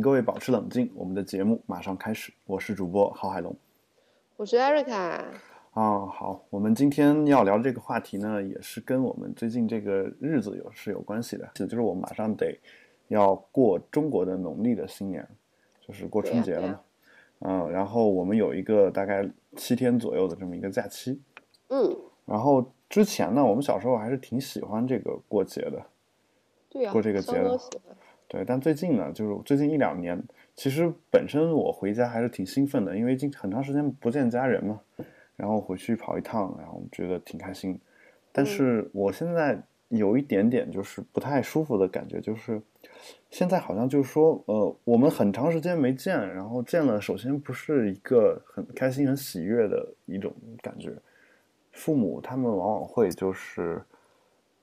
请各位保持冷静，我们的节目马上开始。我是主播郝海龙，我是艾瑞卡。啊，好，我们今天要聊这个话题呢，也是跟我们最近这个日子有是有关系的，就是我们马上得要过中国的农历的新年，就是过春节了嘛。嗯，然后我们有一个大概七天左右的这么一个假期。嗯，然后之前呢，我们小时候还是挺喜欢这个过节的。对呀，过这个节的。对，但最近呢，就是最近一两年，其实本身我回家还是挺兴奋的，因为经很长时间不见家人嘛，然后回去跑一趟，然后觉得挺开心。但是我现在有一点点就是不太舒服的感觉，就是现在好像就是说，呃，我们很长时间没见，然后见了，首先不是一个很开心、很喜悦的一种感觉。父母他们往往会就是，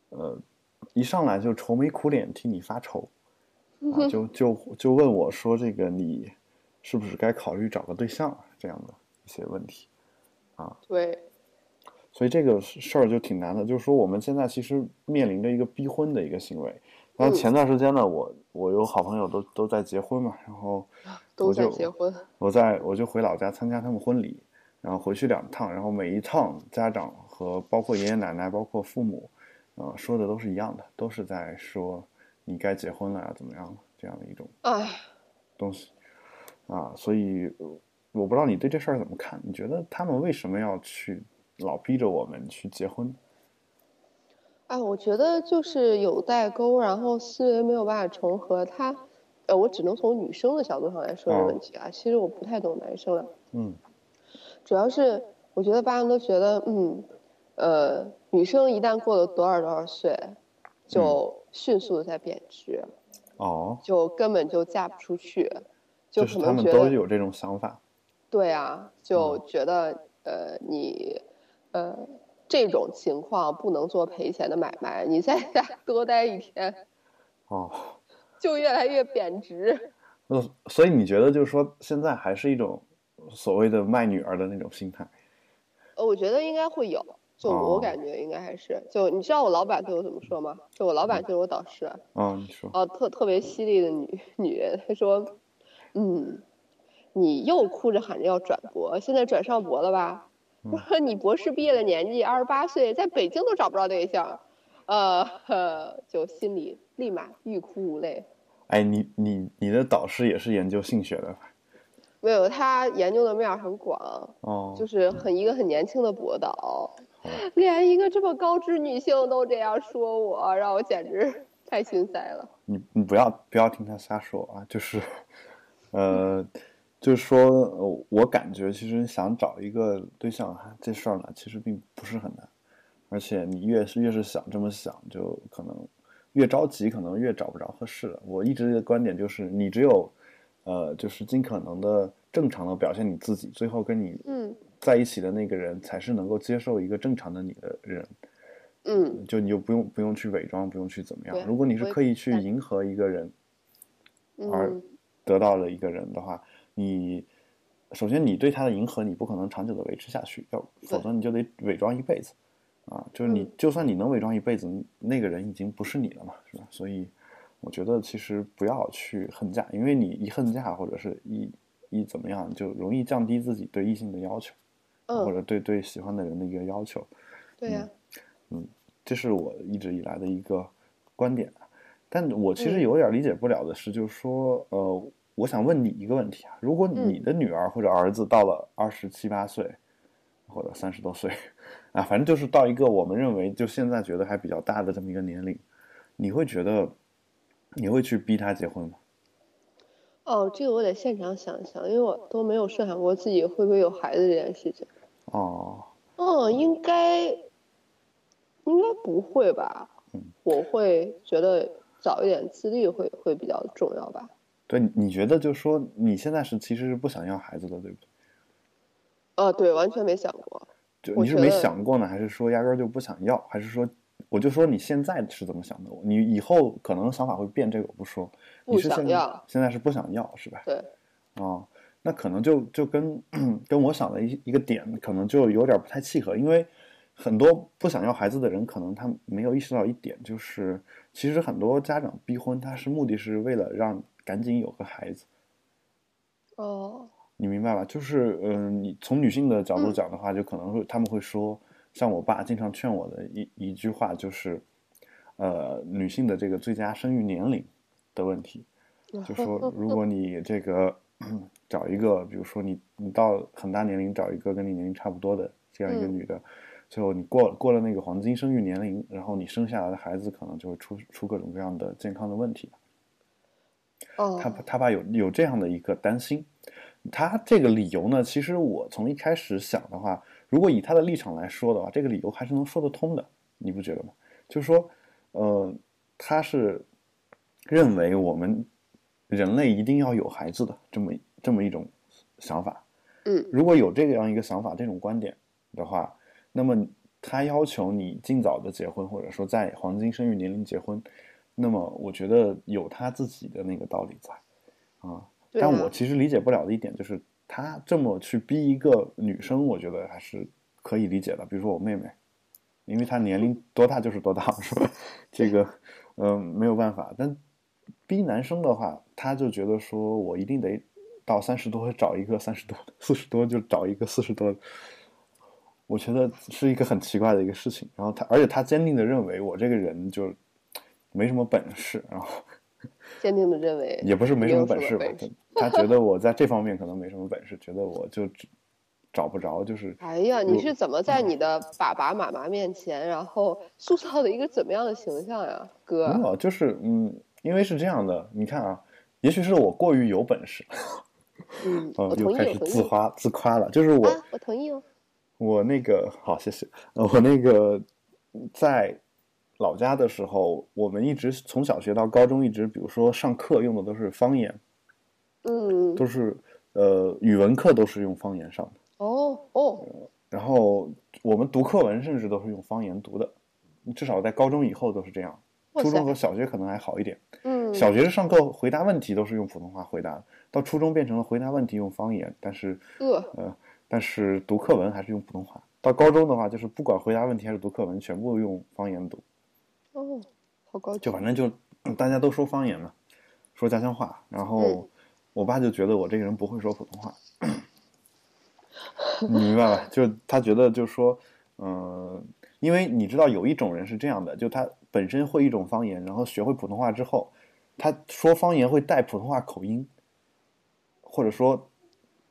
呃，一上来就愁眉苦脸替你发愁。啊，就就就问我说：“这个你是不是该考虑找个对象？”这样的一些问题，啊，对，所以这个事儿就挺难的。就是说，我们现在其实面临着一个逼婚的一个行为。然后前段时间呢，我我有好朋友都都在结婚嘛，然后都在结婚，我在我就回老家参加他们婚礼，然后回去两趟，然后每一趟家长和包括爷爷奶奶，包括父母，呃，说的都是一样的，都是在说。你该结婚了呀？怎么样？这样的一种东西啊，所以我不知道你对这事儿怎么看？你觉得他们为什么要去老逼着我们去结婚？哎，我觉得就是有代沟，然后思维没有办法重合。他，呃，我只能从女生的角度上来说这个问题啊。其实我不太懂男生了。嗯，主要是我觉得大家都觉得，嗯，呃，女生一旦过了多少多少岁，就。迅速的在贬值，哦，就根本就嫁不出去，就可能觉得都有这种想法，对啊，就觉得呃你呃这种情况不能做赔钱的买卖，你在家 多待一天，哦，就越来越贬值。嗯，所以你觉得就是说现在还是一种所谓的卖女儿的那种心态？呃，我觉得应该会有。就我感觉应该还是，就你知道我老板对我怎么说吗？就我老板就是我导师。嗯，你说。哦，特特别犀利的女女人，她说：“嗯，你又哭着喊着要转博，现在转上博了吧？我说你博士毕业的年纪二十八岁，在北京都找不着对象，呃，就心里立马欲哭无泪。哎，你你你的导师也是研究性学的？没有，他研究的面很广。哦。就是很一个很年轻的博导。连一个这么高知女性都这样说我，让我简直太心塞了。你你不要不要听他瞎说啊！就是，呃，就是说，我感觉其实想找一个对象这事儿呢，其实并不是很难。而且你越是越是想这么想，就可能越着急，可能越找不着合适的。我一直的观点就是，你只有呃，就是尽可能的正常的表现你自己，最后跟你嗯。在一起的那个人才是能够接受一个正常的你的人，嗯，就你就不用不用去伪装，不用去怎么样。如果你是刻意去迎合一个人，而得到了一个人的话，你首先你对他的迎合，你不可能长久的维持下去，要否则你就得伪装一辈子，啊，就是你就算你能伪装一辈子，那个人已经不是你了嘛，是吧？所以我觉得其实不要去恨嫁，因为你一恨嫁或者是一一怎么样，就容易降低自己对异性的要求。或者对对喜欢的人的一个要求，对呀，嗯，这是我一直以来的一个观点，但我其实有点理解不了的是，就是说，呃，我想问你一个问题啊，如果你的女儿或者儿子到了二十七八岁，或者三十多岁，啊，反正就是到一个我们认为就现在觉得还比较大的这么一个年龄，你会觉得你会去逼他结婚吗？哦，这个我得现场想一想，因为我都没有设想过自己会不会有孩子这件事情。哦，嗯，应该，应该不会吧？嗯，我会觉得早一点自立会会比较重要吧。对，你觉得就是说你现在是其实是不想要孩子的，对不对？啊，对，完全没想过。就你是没想过呢，还是说压根儿就不想要？还是说，我就说你现在是怎么想的？你以后可能想法会变，这个我不说。不想要，现在是不想要，是吧？对。哦。那可能就就跟 跟我想的一一个点，可能就有点不太契合，因为很多不想要孩子的人，可能他没有意识到一点，就是其实很多家长逼婚，他是目的是为了让赶紧有个孩子。哦，你明白吧？就是，嗯、你从女性的角度嗯讲的话，就可能会他们会说，像我爸经常劝我的一一句话就是，呃，女性的这个最佳生育年龄的问题，就说如果你这个找一个，比如说你你到很大年龄找一个跟你年龄差不多的这样一个嗯女的，最后你过过了那个黄金生育年龄，然后你生下来的孩子可能就会出出各种各样的健康的问题。哦，他他爸有有这样的一个担心，他这个理由呢，其实我从一开始想的话，如果以他的立场来说的话，这个理由还是能说得通的，你不觉得吗？就是说，呃，他是认为我们人类一定要有孩子的这么这么一种想法。嗯如果有这样一个想法、这种观点的话，那么他要求你尽早的结婚，或者说在黄金生育年龄结婚，那么我觉得有他自己的那个道理在啊。但我其实理解不了的一点就是，他这么去逼一个女生，我觉得还是可以理解的。比如说我妹妹，因为她年龄多大就是多大，是吧？这个，嗯、没有办法。但逼男生的话，他就觉得说我一定得到三十多找一个三十多的，四十多就找一个四十多的。我觉得是一个很奇怪的一个事情。然后他，而且他坚定的认为我这个人就没什么本事，然后 坚定的认为也不是没什么本事吧事，他他觉得我在这方面可能没什么本事，觉得我就只找不着，就是哎呀，你是怎么在你的爸爸妈妈面前，然后塑造的一个怎么样的形象呀，哥？没有，就是嗯，因为是这样的，你看啊，也许是我过于有本事，嗯，呃我，同意，又开始。自夸自夸了，就是我、啊，我同意哦。我那个好，谢谢。呃，我那个在老家的时候，我们一直从小学到高中，一直比如说上课用的都是方言，嗯，都是呃语文课都是用方言上的。哦哦，然后我们读课文甚至都是用方言读的，至少在高中以后都是这样。初中和小学可能还好一点，嗯，小学是上课回答问题都是用普通话回答的，到初中变成了回答问题用方言，但是呃，呃，但是读课文还是用普通话。到高中的话，就是不管回答问题还是读课文，全部用方言读，哦，好高级就。反正就嗯大家都说方言嘛，说家乡话。然后嗯我爸就觉得我这个人不会说普通话，你 明白吧？就他觉得就是说，嗯、因为你知道有一种人是这样的，就他本身会一种方言，然后学会普通话之后，他说方言会带普通话口音，或者说，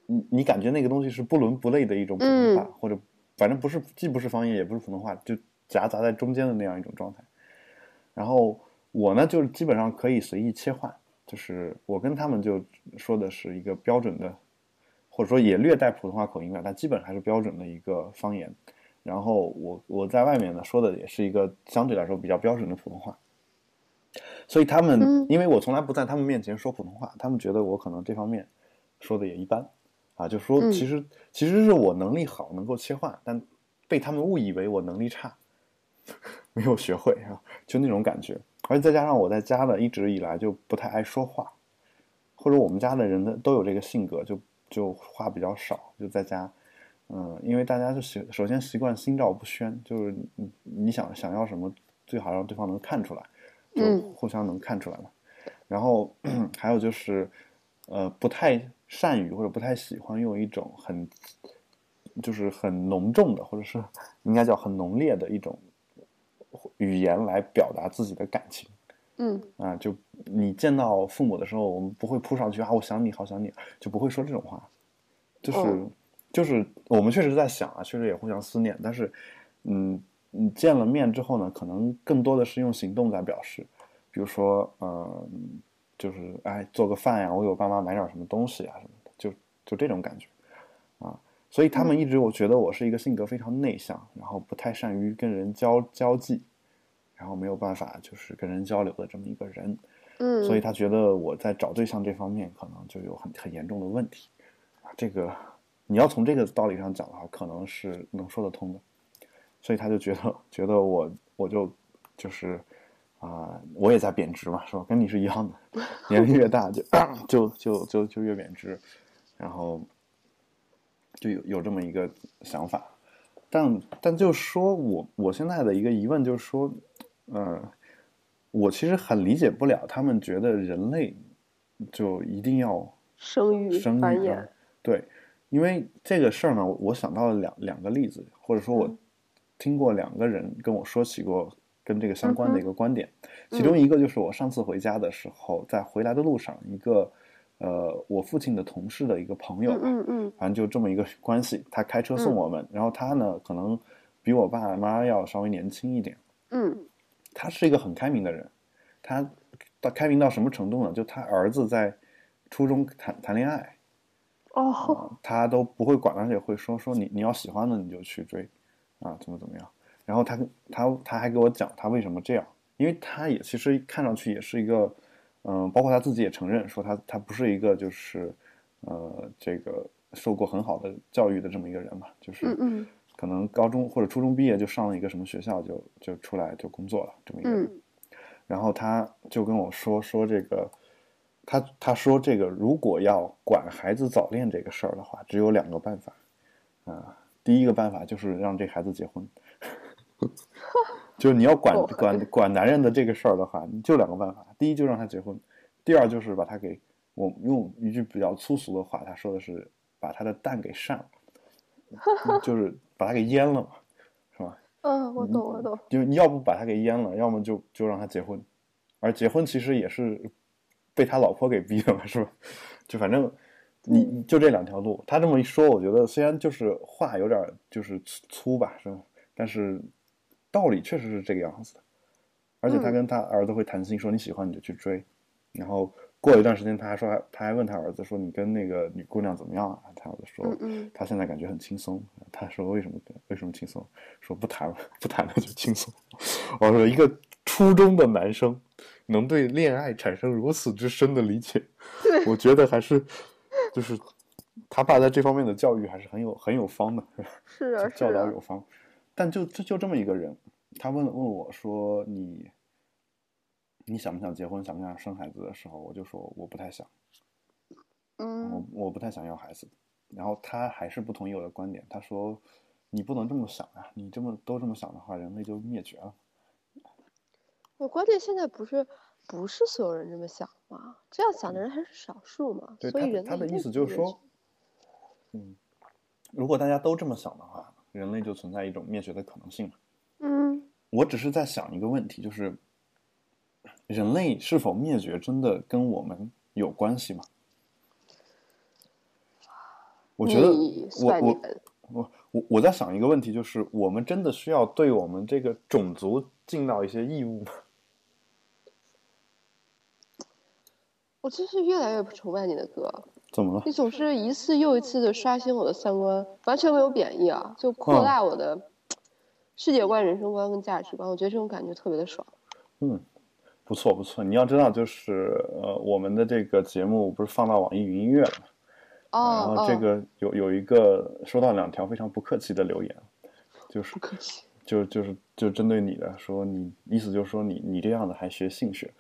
你你感觉那个东西是不伦不类的一种普通话，嗯或者反正不是既不是方言也不是普通话，就夹杂在中间的那样一种状态。然后我呢，就是基本上可以随意切换，就是我跟他们就说的是一个标准的，或者说也略带普通话口音吧，但基本还是标准的一个方言。然后我我在外面呢说的也是一个相对来说比较标准的普通话，所以他们、嗯。因为我从来不在他们面前说普通话，他们觉得我可能这方面说的也一般，啊，就说嗯。其实、其实是我能力好，能够切换，但被他们误以为我能力差，没有学会啊，就那种感觉。而且再加上我在家呢，一直以来就不太爱说话，或者我们家的人呢都有这个性格，就就话比较少，就在家，嗯，因为大家就习首先习惯心照不宣，就是你你想想要什么，最好让对方能看出来，就嗯互相能看出来嘛。然后 还有就是，呃，不太善于或者不太喜欢用一种很，就是很浓重的，或者是应该叫很浓烈的一种语言来表达自己的感情。嗯啊，就你见到父母的时候，我们不会扑上去啊，我想你，好想你，就不会说这种话，就是、哦就是我们确实在想啊，确实也互相思念，但是，嗯，你见了面之后呢，可能更多的是用行动在表示，比如说，嗯、就是哎，做个饭呀，我给我爸妈买点什么东西啊什么的，就就这种感觉，啊，所以他们一直我觉得我是一个性格非常内向，然后不太善于跟人交交际，然后没有办法就是跟人交流的这么一个人，嗯，所以他觉得我在找对象这方面可能就有很很严重的问题，啊，这个你要从这个道理上讲的话，可能是能说得通的，所以他就觉得觉得我我就就是啊、我也在贬值嘛，是吧？跟你是一样的，年龄越大就就就就就越贬值，然后就有有这么一个想法，但但就说我我现在的一个疑问就是说，嗯、我其实很理解不了他们觉得人类就一定要生育生育繁衍。啊，对，因为这个事儿呢，我我想到了两两个例子，或者说我嗯。听过两个人跟我说起过跟这个相关的嗯一个观点，其中一个就是我上次回家的时候，在回来的路上，一个呃我父亲的同事的一个朋友吧，嗯嗯。反正就这么一个关系，他开车送我们，然后他呢可能比我爸妈要稍微年轻一点，嗯。他是一个很开明的人，他到开明到什么程度呢？就他儿子在初中谈谈恋爱，哦，啊，他都不会管，而且会说说你你要喜欢的你就去追，啊，怎么怎么样。然后他他他还给我讲他为什么这样，因为他也其实看上去也是一个，嗯、包括他自己也承认说他他不是一个就是，呃，这个受过很好的教育的这么一个人嘛，就是可能高中或者初中毕业就上了一个什么学校就就出来就工作了这么一个人。嗯然后他就跟我说说这个，他他说这个如果要管孩子早恋这个事儿的话，只有两个办法，啊、第一个办法就是让这孩子结婚，就是你要管哦 管管男人的这个事儿的话，你就两个办法，第一就让他结婚，第二就是把他给我用一句比较粗俗的话，他说的是把他的蛋给扇了，就是把他给阉了嘛，是吧？嗯，我懂我懂，就你要不把他给阉了，要么就就让他结婚，而结婚其实也是被他老婆给逼的嘛，是吧？就反正你你就这两条路。他这么一说，我觉得虽然就是话有点就是粗粗吧，是吧？但是道理确实是这个样子的。而且他嗯跟他儿子会谈心，说你喜欢你就去追，然后过了一段时间，他还说还他还问他儿子说你跟那个女姑娘怎么样啊？他儿子说他现在感觉很轻松。他说为什么为什么轻松？说不谈了，不谈了就轻松。我说一个初中的男生能对恋爱产生如此之深的理解，我觉得还是就是他爸在这方面的教育还是很有很有方的，是啊 教导有，方。但就就就这么一个人，他问问我说你你想不想结婚，想不想生孩子的时候，我就说我不太想。我嗯我不太想要孩子，然后他还是不同意我的观点，他说你不能这么想啊，你这么都这么想的话，人类就灭绝了。我关键现在不是不是所有人这么想嘛，这样想的人还是少数嘛，对所以人他的意思就是说，嗯，如果大家都这么想的话，人类就存在一种灭绝的可能性嘛。嗯我只是在想一个问题，就是人类是否灭绝真的跟我们有关系吗？我觉得我我我我在想一个问题，就是我们真的需要对我们这个种族尽到一些义务吗？我真是越来越不崇拜你的歌，怎么了？你总是一次又一次的刷新我的三观，完全没有贬义啊，就扩嗯大我的世界观、人生观跟价值观，我觉得这种感觉特别的爽。嗯，不错不错。你要知道，就是呃，我们的这个节目不是放到网易云音乐了吗？哦然后这哦，个有有一个收到两条非常不客气的留言，就是不客气。就就是就针对你的说你意思就是说你你这样的还学性学，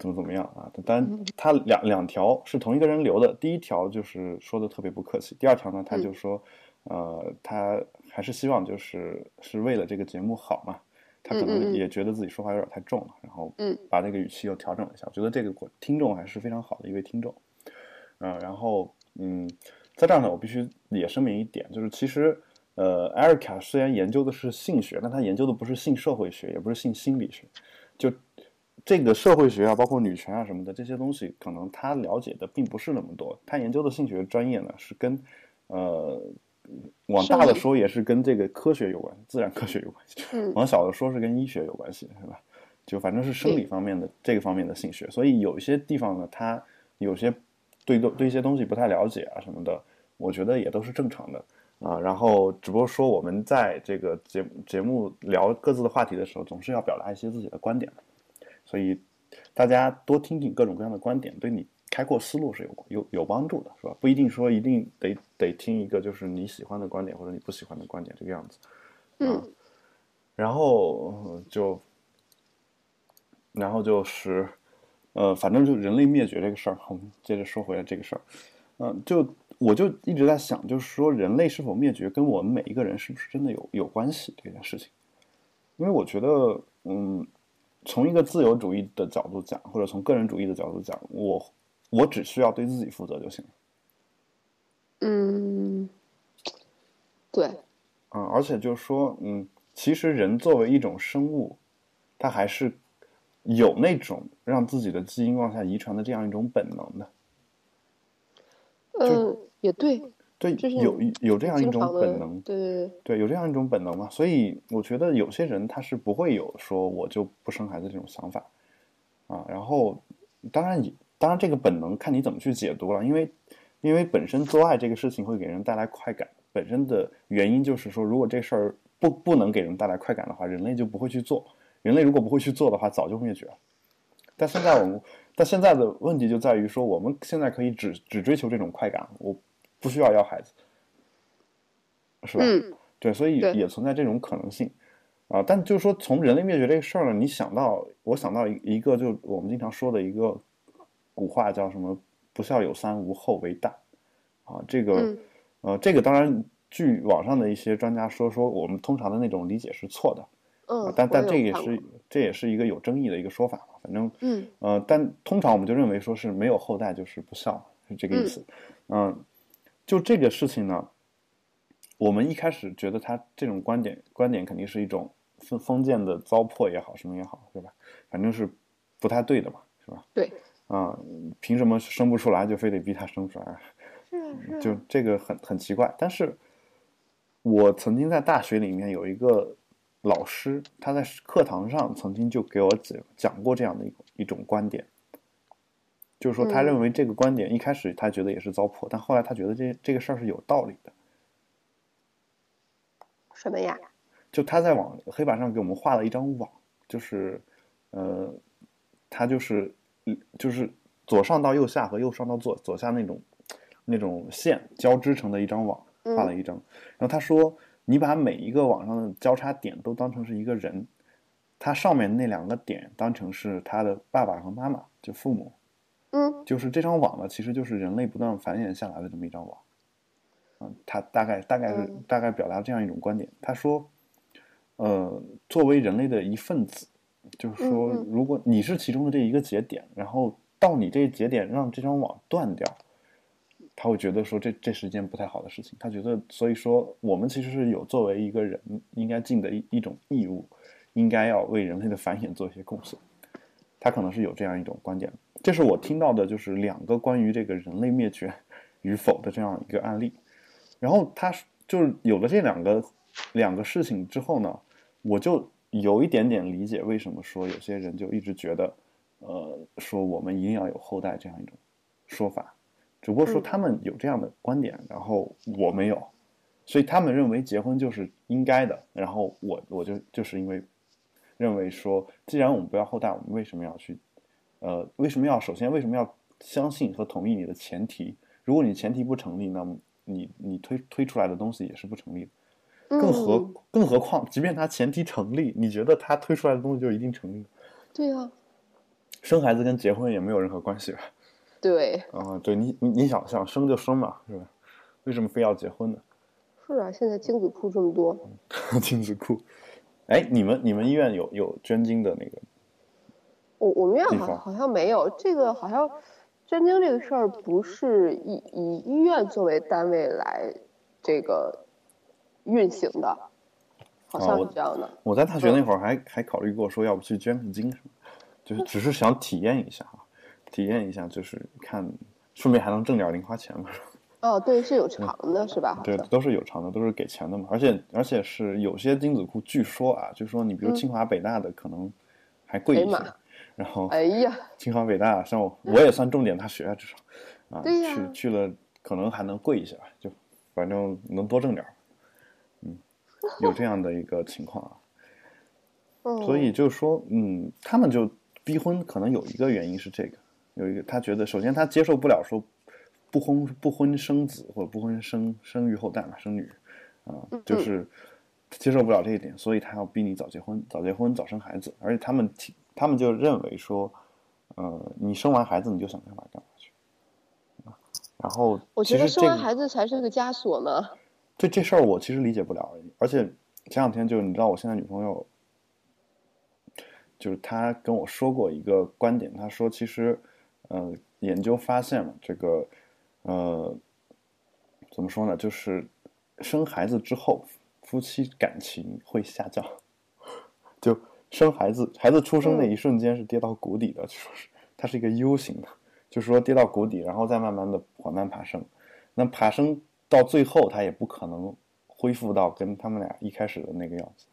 怎么怎么样啊？当然，他两两条是同一个人留的，第一条就是说的特别不客气，第二条呢他就说，呃，他还是希望就是是为了这个节目好嘛，他可能也觉得自己说话有点太重了，然后嗯把那个语气又调整了一下，我觉得这个听众还是非常好的一位听众，嗯、然后嗯，在这儿呢，我必须也声明一点，就是其实。呃，艾瑞卡虽然研究的是性学，但他研究的不是性社会学，也不是性心理学。就这个社会学啊，包括女权啊什么的这些东西，可能他了解的并不是那么多。他研究的性学专业呢，是跟呃往大的说也是跟这个科学有关，自然科学有关系；嗯往小的说是跟医学有关系，是吧？就反正是生理方面的这个方面的性学，所以有一些地方呢，他有些对对一些东西不太了解啊什么的，我觉得也都是正常的。啊，然后只不过说我们在这个节节目聊各自的话题的时候，总是要表达一些自己的观点，所以大家多听听各种各样的观点，对你开阔思路是有有有帮助的，是吧？不一定说一定得得听一个就是你喜欢的观点或者你不喜欢的观点这个样子。嗯然后呃就，然后就是，呃，反正就人类灭绝这个事儿，我们接着说回来这个事儿，嗯、就我就一直在想，就是说人类是否灭绝跟我们每一个人是不是真的有有关系这件事情，因为我觉得，嗯，从一个自由主义的角度讲，或者从个人主义的角度讲，我我只需要对自己负责就行了。嗯，对，嗯，而且就是说，嗯，其实人作为一种生物，他还是有那种让自己的基因往下遗传的这样一种本能的。嗯，也对，对，有有这样一种本能，对对对，对，有这样一种本能嘛。所以我觉得有些人他是不会有说我就不生孩子这种想法啊。然后，当然也当然这个本能看你怎么去解读了，因为因为本身做爱这个事情会给人带来快感，本身的原因就是说，如果这事儿不不能给人带来快感的话，人类就不会去做。人类如果不会去做的话，早就灭绝了。但现在我们，但现在的问题就在于说，我们现在可以只只追求这种快感，我不需要要孩子，是吧？嗯对，所以也存在这种可能性啊。但就是说，从人类灭绝这个事儿呢，你想到，我想到一一个，就我们经常说的一个古话，叫什么“不孝有三，无后为大”啊。这个，嗯呃，这个当然，据网上的一些专家说，说我们通常的那种理解是错的，嗯啊，但但这也是这也是一个有争议的一个说法嘛。反正，嗯呃，但通常我们就认为说是没有后代就是不孝，是这个意思。嗯、就这个事情呢，我们一开始觉得他这种观点观点肯定是一种封封建的糟粕也好，什么也好，对吧？反正是不太对的嘛，是吧？对，啊、凭什么生不出来就非得逼他生出来？是啊是啊就这个很很奇怪。但是，我曾经在大学里面有一个老师，他在课堂上曾经就给我讲讲过这样的一个一种观点，就是说他嗯认为这个观点一开始他觉得也是糟粕，但后来他觉得这这个事儿是有道理的。什么呀？就他在网黑板上给我们画了一张网，就是，呃，他就是嗯就是左上到右下和右上到左左下那种那种线交织成的一张网，画了一张。然后他说，你把每一个网上的交叉点都当成是一个人，他上面那两个点当成是他的爸爸和妈妈，就父母，嗯就是这张网呢，其实就是人类不断繁衍下来的这么一张网。嗯，他大概大概是嗯大概表达这样一种观点。他说，呃，作为人类的一份子，就是说如果你是其中的这一个节点，然后到你这个节点让这张网断掉，他会觉得说这这是一件不太好的事情。他觉得，所以说我们其实是有作为一个人应该尽的一一种义务，应该要为人类的繁衍做一些贡献。他可能是有这样一种观点，这是我听到的，就是两个关于这个人类灭绝与否的这样一个案例。然后他就是有了这两个两个事情之后呢，我就有一点点理解为什么说有些人就一直觉得，呃，说我们一定要有后代这样一种说法，只不过说嗯他们有这样的观点，然后我没有，所以他们认为结婚就是应该的，然后我我就就是因为认为说，既然我们不要后代，我们为什么要去，呃，为什么要首先为什么要相信和同意你的前提？如果你前提不成立，那么你你推推出来的东西也是不成立的。更何嗯更何况，即便他前提成立，你觉得他推出来的东西就一定成立？对呀、生孩子跟结婚也没有任何关系吧？对，啊、对你你你想想生就生嘛，是吧？为什么非要结婚呢？是啊，现在精子库这么多，精子库。哎，你们你们医院有有捐精的那个？我我们院地方好好像没有这个，好像捐精这个事儿不是以以医院作为单位来这个运行的，好像是这样的。我在大学那会儿还、还考虑过说要不去捐个精什么，就是只是想体验一下啊，体验一下，就是看顺便还能挣点零花钱嘛。哦，对，是有偿的，是吧？对，都是有偿的，都是给钱的嘛。而且而且是有些精子库，据说啊，据说你比如嗯清华北大的可能还贵一些，然后哎呀，清华北大像我我也算重点大学啊，至少啊，对呀去去了可能还能贵一些吧，就反正能多挣点儿。嗯，有这样的一个情况啊。嗯，所以就是说，嗯，他们就逼婚，可能有一个原因是这个，有一个他觉得，首先他接受不了说不婚不婚生子或者不婚生生育后代嘛，生女啊、就是接受不了这一点，所以他要逼你早结婚，早结婚早生孩子，而且他们提他们就认为说，呃，你生完孩子你就想干嘛干嘛去啊，然后我觉得生完孩子才是个枷锁呢。对这事儿我其实理解不了，而且前两天就是你知道我现在女朋友，就是她跟我说过一个观点，她说其实，呃，研究发现了这个，呃，怎么说呢？就是生孩子之后，夫妻感情会下降。就生孩子，孩子出生那一瞬间是跌到谷底的，就说是它是一个 U 型的，就是说跌到谷底，然后再慢慢的缓慢爬升。那爬升到最后，它也不可能恢复到跟他们俩一开始的那个样子。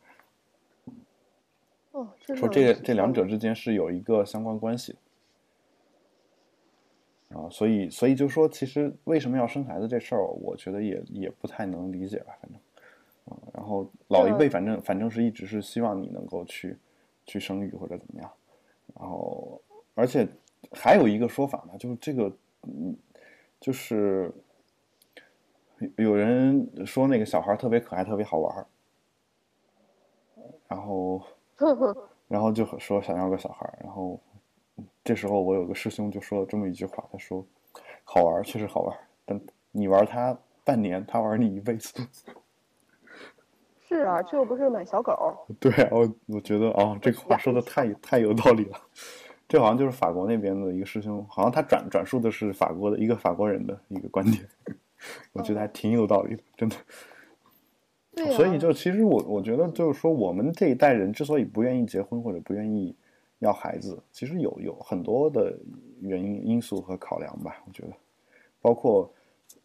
哦，说这这两者之间是有一个相关关系。啊，所以所以就说，其实为什么要生孩子这事儿，我觉得也也不太能理解吧，反正，啊，然后老一辈反正反正是一直是希望你能够去去生育或者怎么样，然后而且还有一个说法呢，就是这个，嗯，就是有人说那个小孩特别可爱，特别好玩然后 然后就说想要个小孩然后。这时候我有个师兄就说了这么一句话，他说：“好玩确实好玩，但你玩他半年，他玩你一辈子。”是啊，这又不是买小狗。对啊，我我觉得啊，这个话说的太太有道理了。这好像就是法国那边的一个师兄，好像他转转述的是法国的一个法国人的一个观点，我觉得还挺有道理的，真的。所以就其实我我觉得就是说，我们这一代人之所以不愿意结婚或者不愿意。要孩子，其实有有很多的原因因素和考量吧，我觉得，包括，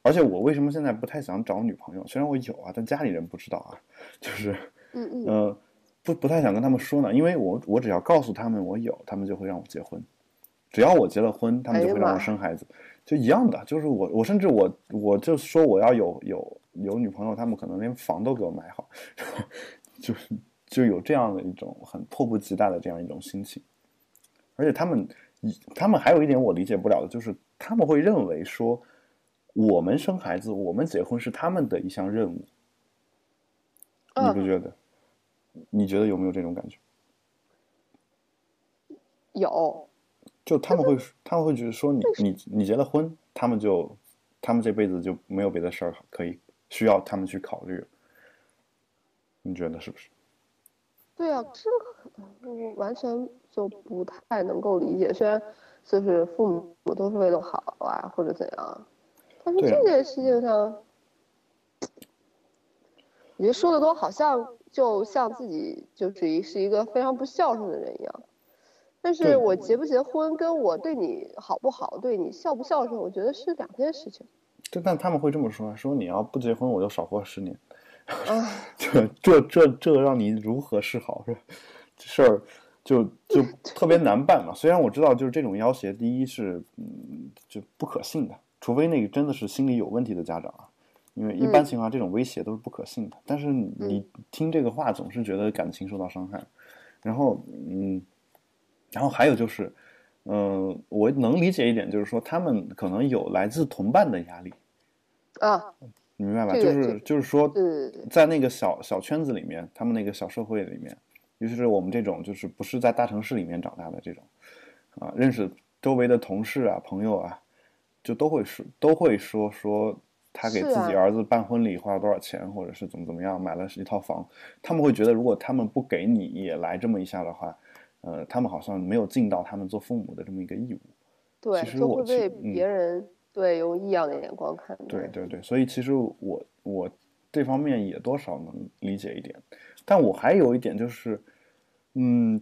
而且我为什么现在不太想找女朋友？虽然我有啊，但家里人不知道啊，就是，嗯嗯，呃，不不太想跟他们说呢，因为我我只要告诉他们我有，他们就会让我结婚，只要我结了婚，他们就会让我生孩子，就一样的，就是我我甚至我我就说我要有有有女朋友，他们可能连房都给我买好，就是。就有这样的一种很迫不及待的这样一种心情，而且他们，他们还有一点我理解不了的，就是他们会认为说，我们生孩子，我们结婚是他们的一项任务，你不觉得？你觉得有没有这种感觉？有，就他们会，他们会觉得说，你你你结了婚，他们就，他们这辈子就没有别的事儿可以需要他们去考虑，你觉得是不是？对啊，这个我完全就不太能够理解。虽然就是父母都是为了好啊，或者怎样，但是这件事情上，你觉得说的多好像就像自己就是一是一个非常不孝顺的人一样。但是我结不结婚，跟我对你好不好，对你孝不孝顺，我觉得是两件事情。对，但他们会这么说，说你要不结婚，我就少活十年。这这这这让你如何是好？是这事儿就就 特别难办嘛。虽然我知道，就是这种要挟，第一是嗯就不可信的，除非那个真的是心理有问题的家长啊。因为一般情况，这种威胁都是不可信的。但是你听这个话，总是觉得感情受到伤害。然后嗯，然后还有就是，嗯，我能理解一点，就是说他们可能有来自同伴的压力啊。你明白吧？就是就是说，在那个小小圈子里面，他们那个小社会里面，尤其是我们这种就是不是在大城市里面长大的这种，啊，认识周围的同事啊、朋友啊，就都会说都会说说他给自己儿子办婚礼花了多少钱，或者是怎么怎么样买了一套房，他们会觉得如果他们不给你也来这么一下的话，呃，他们好像没有尽到他们做父母的这么一个义务。对，其实会被别人。对，用异样的眼光看。对对对，所以其实我我这方面也多少能理解一点，但我还有一点就是，嗯，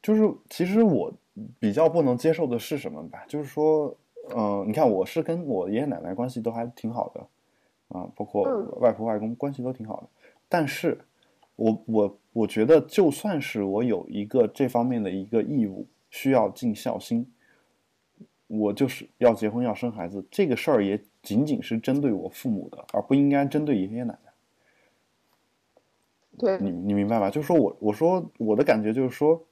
就是其实我比较不能接受的是什么吧？就是说，嗯，你看我是跟我爷爷奶奶关系都还挺好的，啊，包括外婆外公关系都挺好的，但是我我我觉得就算是我有一个这方面的一个义务，需要尽孝心。我就是要结婚要生孩子，这个事儿也仅仅是针对我父母的，而不应该针对爷爷奶奶。对，你你明白吧？就是说我我说我的感觉就是说，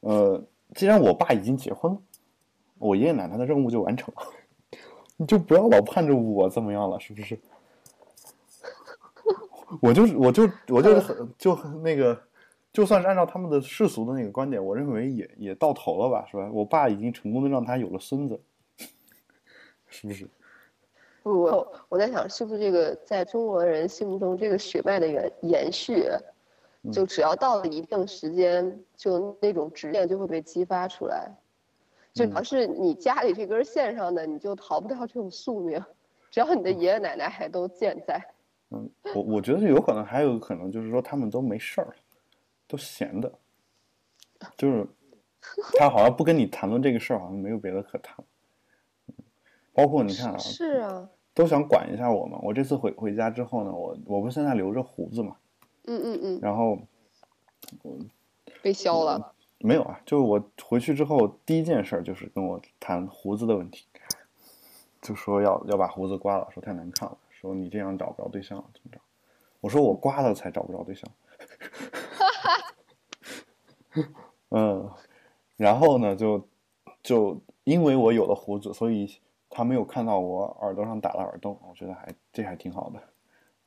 呃，既然我爸已经结婚了，我爷爷奶奶的任务就完成了，你就不要老盼着我怎么样了，是不是？我就是我就我就是很就那个。就算是按照他们的世俗的那个观点，我认为也也到头了吧，是吧？我爸已经成功的让他有了孙子，是不是？我，我在想，是不是这个在中国人心目中这个血脉的延延续，就只要到了一定时间，就那种执念就会被激发出来。只要是你家里这根线上的，你就逃不掉这种宿命。只要你的爷爷奶奶还都健在，嗯，我我觉得有可能还有可能就是说他们都没事儿，都闲的，就是 他好像不跟你谈论这个事儿，好像没有别的可谈。包括你看啊，是啊，都想管一下我嘛。我这次回回家之后呢，我我不是现在留着胡子嘛，嗯嗯嗯，然后被削了。没有啊，就是我回去之后第一件事就是跟我谈胡子的问题，就说要要把胡子刮了，说太难看了，说你这样找不着对象了，怎么着？我说我刮了才找不着对象。嗯，然后呢，就就因为我有了胡子，所以他没有看到我耳朵上打了耳洞，我觉得还这还挺好的。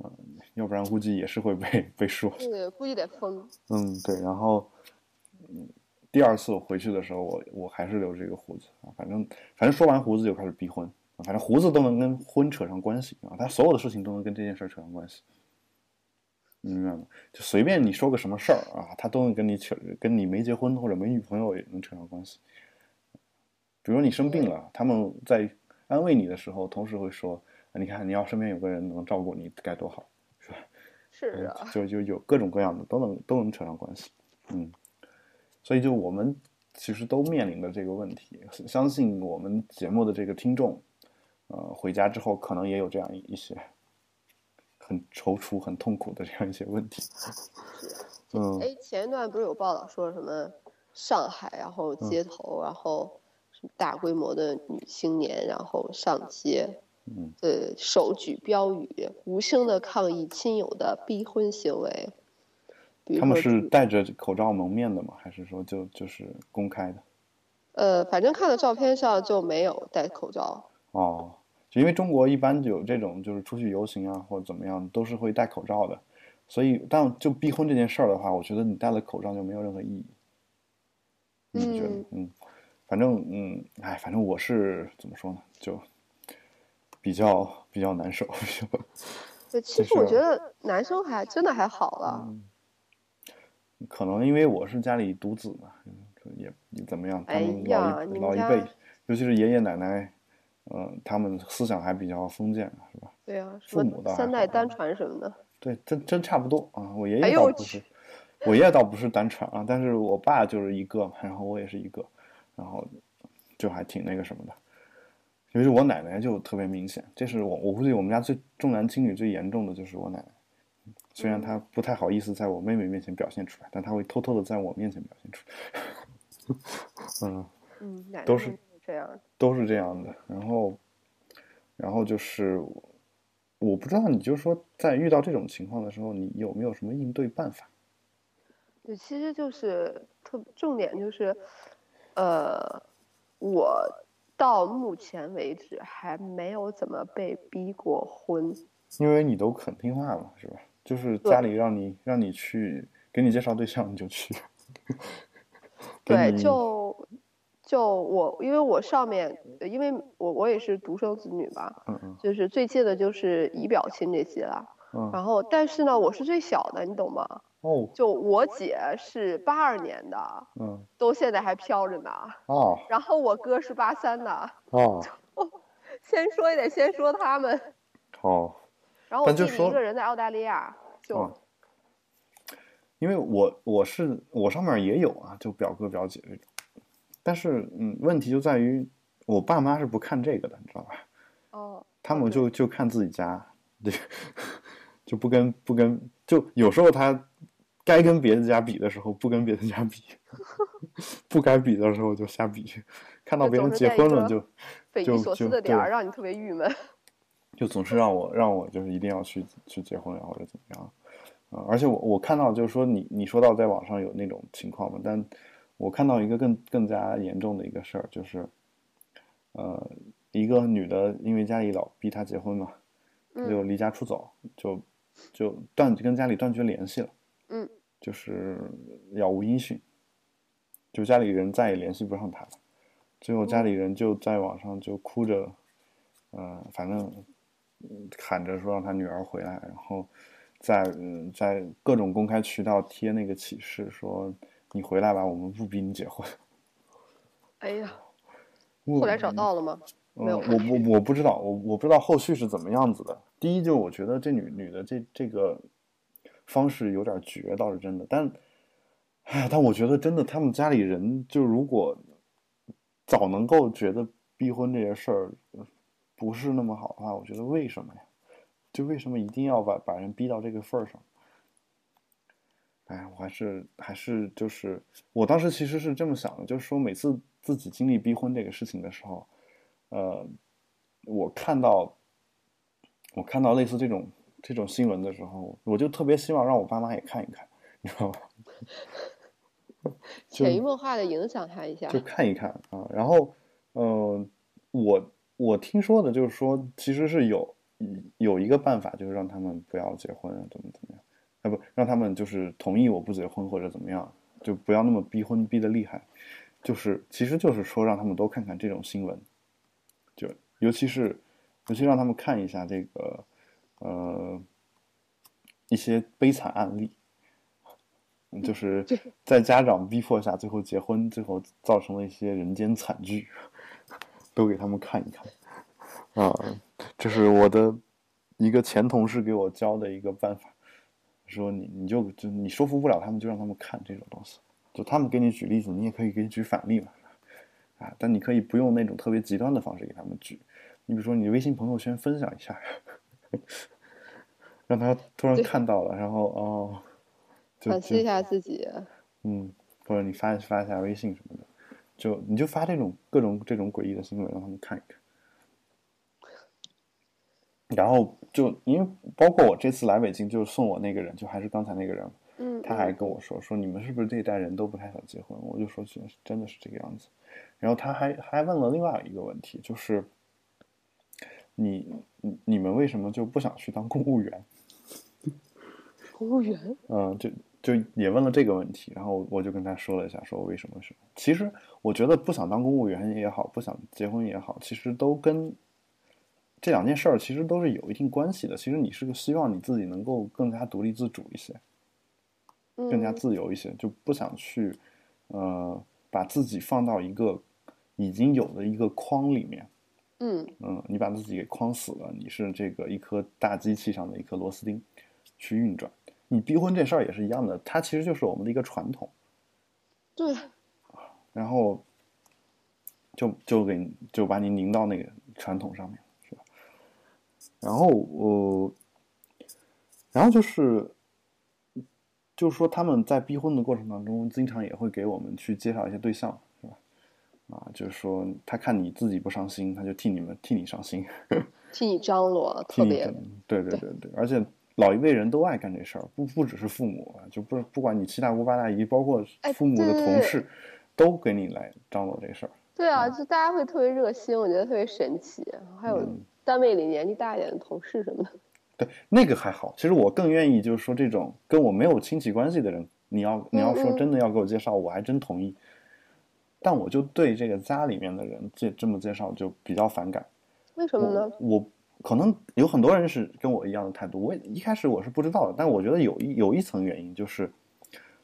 嗯，要不然估计也是会被被说。对，估计得疯。嗯，对，然后嗯。第二次我回去的时候，我我还是留着这个胡子啊，反正反正说完胡子就开始逼婚啊，反正胡子都能跟婚扯上关系啊，他所有的事情都能跟这件事扯上关系，明白吗？就随便你说个什么事儿啊，他都能跟你扯，跟你没结婚或者没女朋友也能扯上关系。比如你生病了，他们在安慰你的时候，同时会说：“你看，你要身边有个人能照顾你该多好，是吧？”是啊，就就有各种各样的都能都能扯上关系，嗯。所以，就我们其实都面临的这个问题，相信我们节目的这个听众，呃，回家之后可能也有这样一些很踌躇、很痛苦的这样一些问题。嗯。哎，前一段不是有报道说什么上海，然后街头，然后什么大规模的女青年，然后上街，嗯，呃，手举标语，无声的抗议亲友的逼婚行为。他们是戴着口罩蒙面的吗？还是说就就是公开的？呃，反正看的照片上就没有戴口罩。哦，就因为中国一般有这种就是出去游行啊或者怎么样都是会戴口罩的，所以但就逼婚这件事儿的话，我觉得你戴了口罩就没有任何意义。你觉得？嗯，反正嗯，哎，反正我是怎么说呢？就比较比较难受。对，其实我觉得男生还真的还好了。可能因为我是家里独子嘛，也也怎么样？他们老一老一辈，尤其是爷爷奶奶，嗯，他们思想还比较封建，是吧？对啊，父母的三代单传什么的。对，真真差不多啊。我爷爷倒不是，我爷爷倒不是单传啊，但是我爸就是一个，然后我也是一个，然后就还挺那个什么的。尤其我奶奶就特别明显，这是我我估计我们家最重男轻女最严重的就是我奶奶。虽然他不太好意思在我妹妹面前表现出来，但他会偷偷的在我面前表现出来。嗯嗯，都是这样，都是这样的。然后，然后就是，我不知道，你就说在遇到这种情况的时候，你有没有什么应对办法？对，其实就是特重点就是，呃，我到目前为止还没有怎么被逼过婚，因为你都肯听话嘛，是吧？就是家里让你让你去给你介绍对象，你就去。对，就就我，因为我上面，因为我我也是独生子女吧，嗯嗯，就是最近的就是姨表亲这些了，嗯，然后但是呢，我是最小的，你懂吗？哦，就我姐是八二年的，嗯，都现在还飘着呢，哦，然后我哥是八三的，哦，先说也得先说他们，哦。然后我弟弟一个人在澳大利亚，就，因为我我是我上面也有啊，就表哥表姐这种，但是嗯，问题就在于我爸妈是不看这个的，你知道吧？哦，他们就就看自己家，对，就不跟不跟，就有时候他该跟别的家比的时候不跟别的家比，不该比的时候就瞎比，看到别人结婚了就匪夷所思的点儿，让你特别郁闷。就总是让我让我就是一定要去去结婚呀或者怎么样，啊！而且我我看到就是说你你说到在网上有那种情况嘛，但我看到一个更更加严重的一个事儿，就是，呃，一个女的因为家里老逼她结婚嘛，就离家出走，就就断跟家里断绝联系了，嗯，就是杳无音讯，就家里人再也联系不上她了，最后家里人就在网上就哭着，嗯，反正。喊着说让他女儿回来，然后在嗯在各种公开渠道贴那个启事，说你回来吧，我们不逼你结婚。哎呀，后来找到了吗？嗯，没有我我我不知道，我我不知道后续是怎么样子的。第一，就我觉得这女女的这这个方式有点绝，倒是真的。但，哎，但我觉得真的，他们家里人就如果早能够觉得逼婚这些事儿不是那么好的话，我觉得为什么呀？就为什么一定要把把人逼到这个份儿上？哎，我还是还是就是，我当时其实是这么想的，就是说每次自己经历逼婚这个事情的时候，呃，我看到我看到类似这种这种新闻的时候，我就特别希望让我爸妈也看一看，你知道吧？潜移默化的影响他一下。就看一看啊。然后，呃，我我听说的就是说，其实是有有一个办法，就是让他们不要结婚，怎么怎么样，啊不，让他们就是同意我不结婚或者怎么样，就不要那么逼婚逼的厉害。就是其实就是说让他们多看看这种新闻，就尤其是尤其让他们看一下这个呃一些悲惨案例。嗯就是 在家长逼迫下，最后结婚，最后造成了一些人间惨剧，都给他们看一看。啊，这是我的一个前同事给我教的一个办法，说你你就就你说服不了他们，就让他们看这种东西。就他们给你举例子，你也可以给你举反例嘛。啊，但你可以不用那种特别极端的方式给他们举。你比如说，你微信朋友圈分享一下，让他突然看到了，然后哦。反思一下自己，嗯，或者你发发一下微信什么的，就你就发这种各种这种诡异的新闻让他们看一看。然后就因为包括我这次来北京，就是送我那个人，就还是刚才那个人，嗯，他还跟我说说你们是不是这一代人都不太想结婚？我就说是真的是这个样子。然后他还还问了另外一个问题，就是你你你们为什么就不想去当公务员？公务员，嗯，就就也问了这个问题，然后我就跟他说了一下，说为什么是。其实我觉得不想当公务员也好，不想结婚也好，其实都跟这两件事儿其实都是有一定关系的。其实你是个希望你自己能够更加独立自主一些，更加嗯自由一些，就不想去呃把自己放到一个已经有的一个框里面。嗯嗯，你把自己给框死了，你是这个一颗大机器上的一颗螺丝钉，去运转。你逼婚这事儿也是一样的，它其实就是我们的一个传统，对，然后就就给就把你拧到那个传统上面，是吧？然后呃，然后就是就是说他们在逼婚的过程当中，经常也会给我们去介绍一些对象，是吧？啊，就是说他看你自己不伤心，他就替你们替你伤心。替你张罗，特别跟对对对对，而且老一辈人都爱干这事儿，不不只是父母啊，就不不管你七大姑八大姨，包括哎父母的同事，都给你来张罗这事儿。对啊，就大家会特别热心，我觉得特别神奇。还有嗯单位里年纪大一点的同事什么的，对，那个还好。其实我更愿意就是说这种跟我没有亲戚关系的人，你要你要说真的要给我介绍，我还真同意。但我就对这个家里面的人介这么介绍就比较反感。为什么呢？我我可能有很多人是跟我一样的态度，我一开始我是不知道的，但我觉得有一有一层原因就是，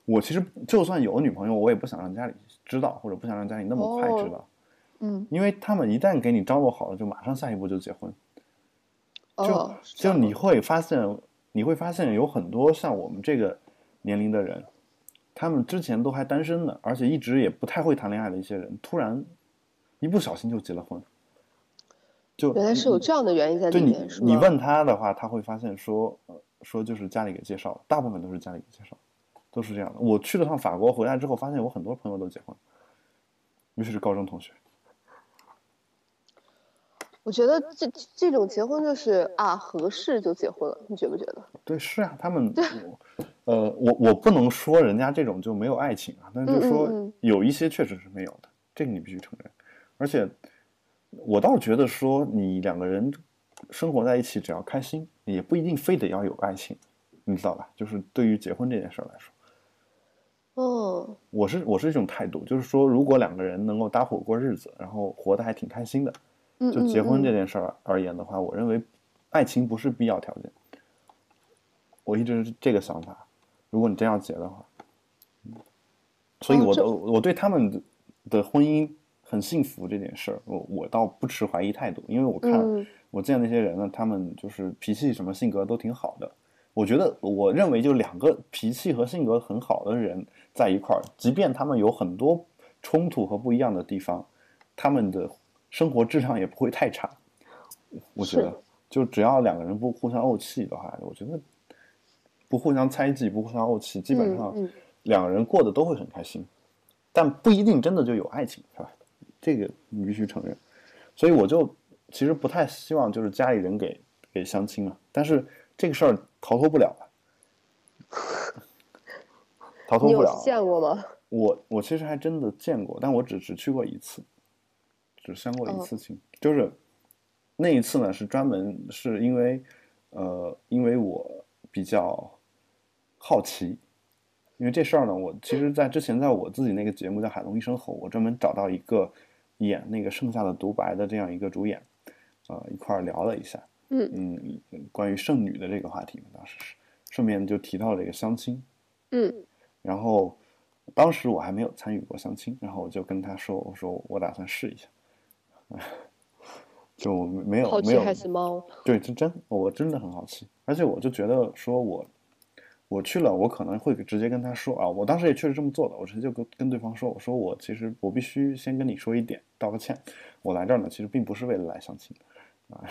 我其实就算有女朋友，我也不想让家里知道，或者不想让家里那么快知道，嗯，因为他们一旦给你张罗好了，就马上下一步就结婚，就、哦，就你会发现，你会发现有很多像我们这个年龄的人，他们之前都还单身的，而且一直也不太会谈恋爱的一些人，突然一不小心就结了婚，就原来是有这样的原因在里面，是吗？你问他的话，他会发现说，呃说就是家里给介绍的，大部分都是家里给介绍，都是这样的。我去了趟法国，回来之后发现我很多朋友都结婚，尤其是高中同学。我觉得这这种结婚就是啊合适就结婚了，你觉不觉得？对，是啊，他们，我呃，我我不能说人家这种就没有爱情啊，但是就是说有一些确实是没有的，这个你必须承认。而且我倒是觉得说，你两个人生活在一起，只要开心，也不一定非得要有爱情，你知道吧？就是对于结婚这件事来说。哦，我是我是这种态度，就是说，如果两个人能够搭伙过日子，然后活得还挺开心的，嗯就结婚这嗯件事儿而言的话，我认为爱情不是必要条件。我一直是这个想法。如果你真要结的话，嗯所以我的我对他们的婚姻很幸福这件事儿，我我倒不持怀疑态度，因为我看、嗯我见那些人呢，他们就是脾气什么性格都挺好的。我觉得，我认为就两个脾气和性格很好的人在一块儿，即便他们有很多冲突和不一样的地方，他们的生活质量也不会太差。我觉得，就只要两个人不互相怄气的话，我觉得不互相猜忌，不互相怄气，基本上两个人过得都会很开心。但不一定真的就有爱情，是吧？这个你必须承认。所以我就其实不太希望就是家里人给给相亲嘛，但是这个事儿逃脱不了了，逃脱你有不了。见过吗？我我其实还真的见过，但我只只去过一次，只相过一次亲，就是那一次呢是专门是因为呃因为我比较好奇，因为这事儿呢，我其实在之前在我自己那个节目叫《海龙一声吼》，我专门找到一个演那个《剩下的独白》的这样一个主演，呃一块儿聊了一下，嗯嗯，关于剩女的这个话题嘛，当时是顺便就提到了这个相亲，嗯然后当时我还没有参与过相亲，然后我就跟他说：“我说我打算试一下。”就我没有好奇没有害死猫。对，真真我真的很好奇，而且我就觉得说我我去了，我可能会直接跟他说啊，我当时也确实这么做的，我直接就跟跟对方说，我说我其实我必须先跟你说一点，道个歉，我来这儿呢其实并不是为了来相亲的啊，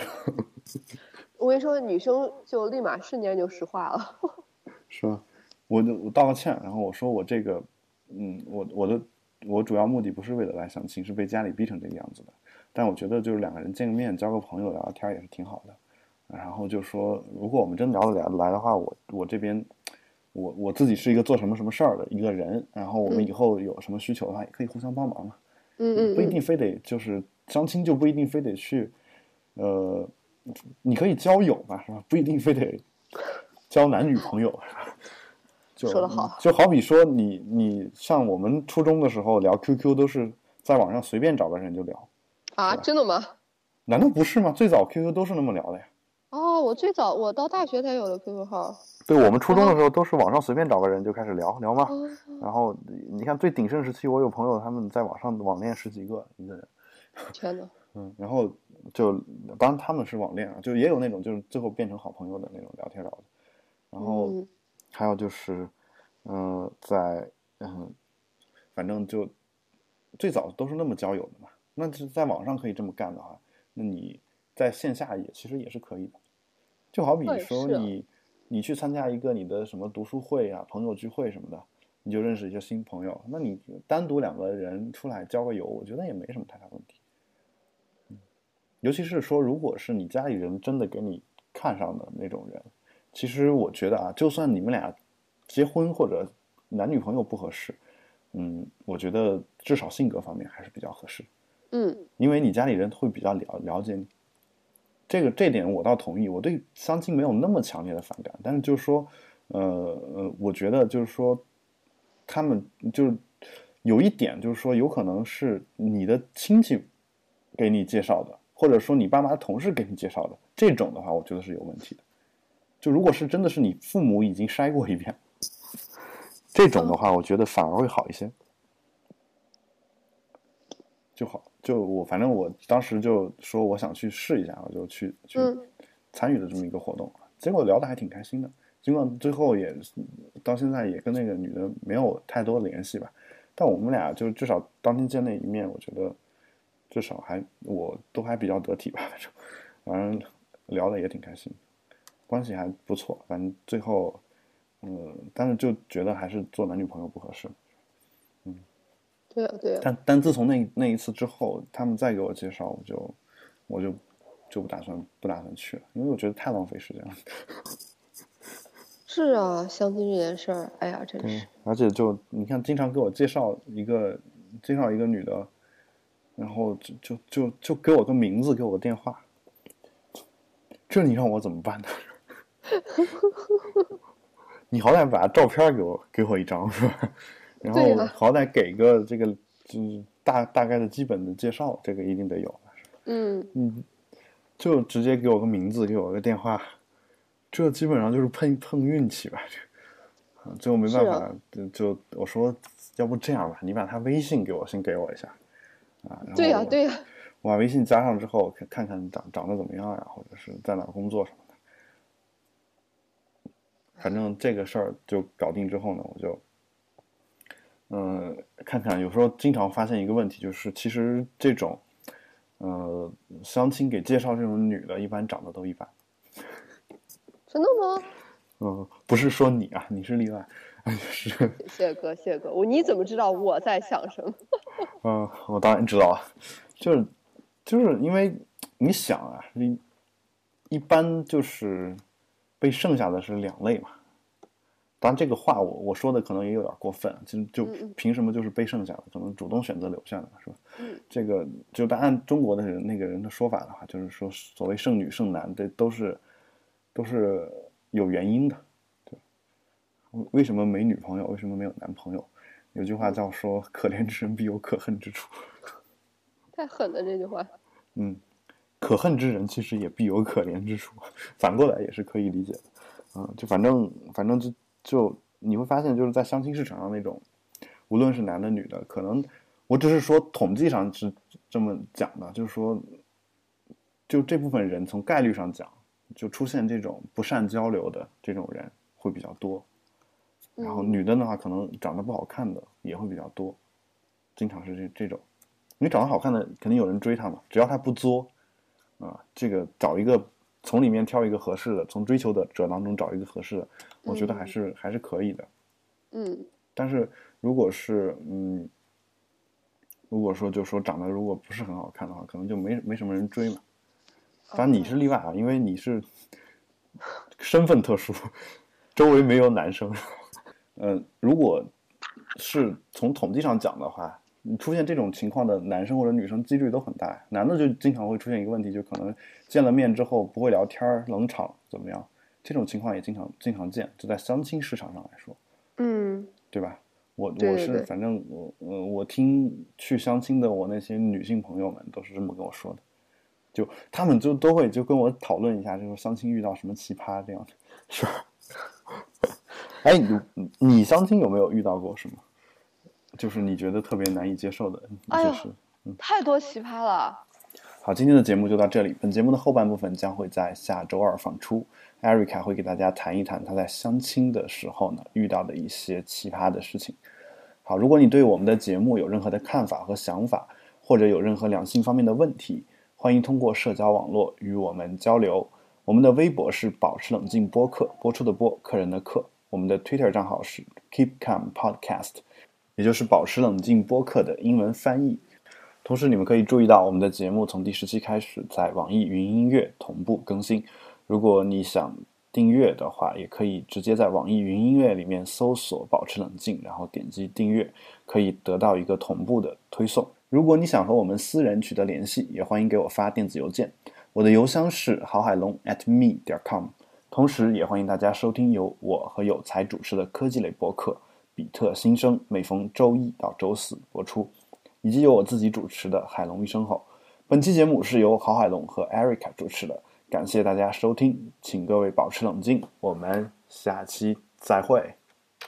我跟你说，女生就立马瞬间就石化了。是吧？我就我道个歉，然后我说我这个，嗯，我我的我主要目的不是为了来相亲，是被家里逼成这个样子的。但我觉得就是两个人见个面，交个朋友，聊聊天也是挺好的。然后就说，如果我们真聊得来来的话，我我这边，我我自己是一个做什么什么事儿的一个人，然后我们嗯以后有什么需求的话，也可以互相帮忙嘛。嗯嗯嗯，不一定非得就是相亲，就不一定非得去，呃，你可以交友吧，是吧？不一定非得交男女朋友，是吧？就说得好就好比说你你像我们初中的时候聊 QQ 都是在网上随便找个人就聊，啊，真的吗？难道不是吗？最早 QQ 都是那么聊的呀。哦，我最早我到大学才有的 QQ 号。对我们初中的时候都是网上随便找个人就开始聊聊嘛。哦，然后你看最鼎盛时期，我有朋友他们在网上网恋十几个一个人。天呐！嗯，然后就当然他们是网恋啊，就也有那种就是最后变成好朋友的那种聊天聊的，然后嗯还有就是，嗯、在嗯，反正就最早都是那么交友的嘛。那是在网上可以这么干的话，那你在线下也其实也是可以的。就好比说你你去参加一个你的什么读书会啊、朋友聚会什么的，你就认识一些新朋友。那你单独两个人出来交个友，我觉得也没什么太大问题。嗯尤其是说，如果是你家里人真的给你看上的那种人，其实我觉得啊，就算你们俩结婚或者男女朋友不合适，嗯，我觉得至少性格方面还是比较合适，嗯因为你家里人会比较了了解你。这个这点我倒同意，我对相亲没有那么强烈的反感，但是就是说，呃呃，我觉得就是说，他们就是有一点就是说，有可能是你的亲戚给你介绍的，或者说你爸妈同事给你介绍的，这种的话，我觉得是有问题的。就如果是真的是你父母已经筛过一遍，这种的话，我觉得反而会好一些。就好，就我反正我当时就说我想去试一下，我就去去嗯参与了这么一个活动，结果聊得还挺开心的。尽管最后也到现在也跟那个女的没有太多联系吧，但我们俩就至少当天见那一面，我觉得至少还我都还比较得体吧，反正反正聊的也挺开心，关系还不错。反正最后，嗯，但是就觉得还是做男女朋友不合适。对啊对啊，但但自从那那一次之后，他们再给我介绍，我就我就就不打算不打算去了，因为我觉得太浪费时间了。是啊，相亲这件事儿，哎呀，真是。而且就你看，经常给我介绍一个介绍一个女的，然后就就就就给我个名字，给我个电话，这你让我怎么办呢？你好歹把照片给我给我一张是吧？然后好歹给个这个就是大大概的基本的介绍，这个一定得有。嗯，嗯，就直接给我个名字，给我个电话，这基本上就是碰碰运气吧。最后没办法，就就我说，要不这样吧，你把他微信给我，先给我一下，啊。然后对呀、对呀、我把微信加上之后，看看看长长得怎么样呀，或者是在哪工作什么的。反正这个事儿就搞定之后呢，我就，嗯、看看有时候经常发现一个问题，就是其实这种，呃，相亲给介绍这种女的，一般长得都一般。真的吗？嗯、不是说你啊，你是例外，是，谢谢哥，谢谢哥，我你怎么知道我在想什么？嗯、我当然知道啊，就是就是因为你想啊，你一般就是被剩下的是两类嘛。当然，这个话我我说的可能也有点过分，其实就凭什么就是被剩下的，可能主动选择留下的是吧？嗯这个就但按中国的人那个人的说法的话，就是说所谓剩女剩男，这都是都是有原因的，对。为什么没女朋友？为什么没有男朋友？有句话叫说“可怜之人必有可恨之处 ”，太狠了这句话。嗯，可恨之人其实也必有可怜之处，反过来也是可以理解的。嗯，就反正反正就就你会发现，就是在相亲市场上那种，无论是男的女的，可能我只是说统计上是这么讲的，就是说，就这部分人从概率上讲，就出现这种不善交流的这种人会比较多。然后嗯女的的话，可能长得不好看的也会比较多，经常是这这种。你长得好看的，肯定有人追她嘛，只要她不作，啊，这个找一个从里面挑一个合适的，从追求的者当中找一个合适的，我觉得还是、还是可以的。嗯但是如果是嗯，如果说就说长得如果不是很好看的话，可能就没没什么人追嘛。反正你是例外啊，因为你是身份特殊，周围没有男生。嗯，如果是从统计上讲的话，你出现这种情况的男生或者女生几率都很大。男的就经常会出现一个问题，就可能见了面之后不会聊天儿、冷场怎么样，这种情况也经常经常见。就在相亲市场上来说，嗯对吧？我我是反正我呃我听去相亲的我那些女性朋友们都是这么跟我说的，就他们就都会就跟我讨论一下，就是相亲遇到什么奇葩这样的事儿。哎，你你相亲有没有遇到过什么？就是你觉得特别难以接受的一哎呦些事？太多奇葩了。好，今天的节目就到这里。本节目的后半部分将会在下周二放出。艾瑞卡会给大家谈一谈她在相亲的时候呢遇到的一些奇葩的事情。好，如果你对我们的节目有任何的看法和想法，或者有任何两性方面的问题，欢迎通过社交网络与我们交流。我们的微博是保持冷静播客，播出的播，客人的客。我们的 Twitter 账号是 Keep Calm Podcast，也就是保持冷静播客的英文翻译。同时，你们可以注意到我们的节目从第十期开始在网易云音乐同步更新。如果你想订阅的话，也可以直接在网易云音乐里面搜索“保持冷静”，然后点击订阅，可以得到一个同步的推送。如果你想和我们私人取得联系，也欢迎给我发电子邮件，我的邮箱是郝海龙 at me 点 com。同时，也欢迎大家收听由我和有才主持的科技类博客《比特新生》，每逢周一到周四播出，以及由我自己主持的《海龙一声吼》。本期节目是由郝海龙和 Erica 主持的，感谢大家收听，请各位保持冷静，我们下期再会。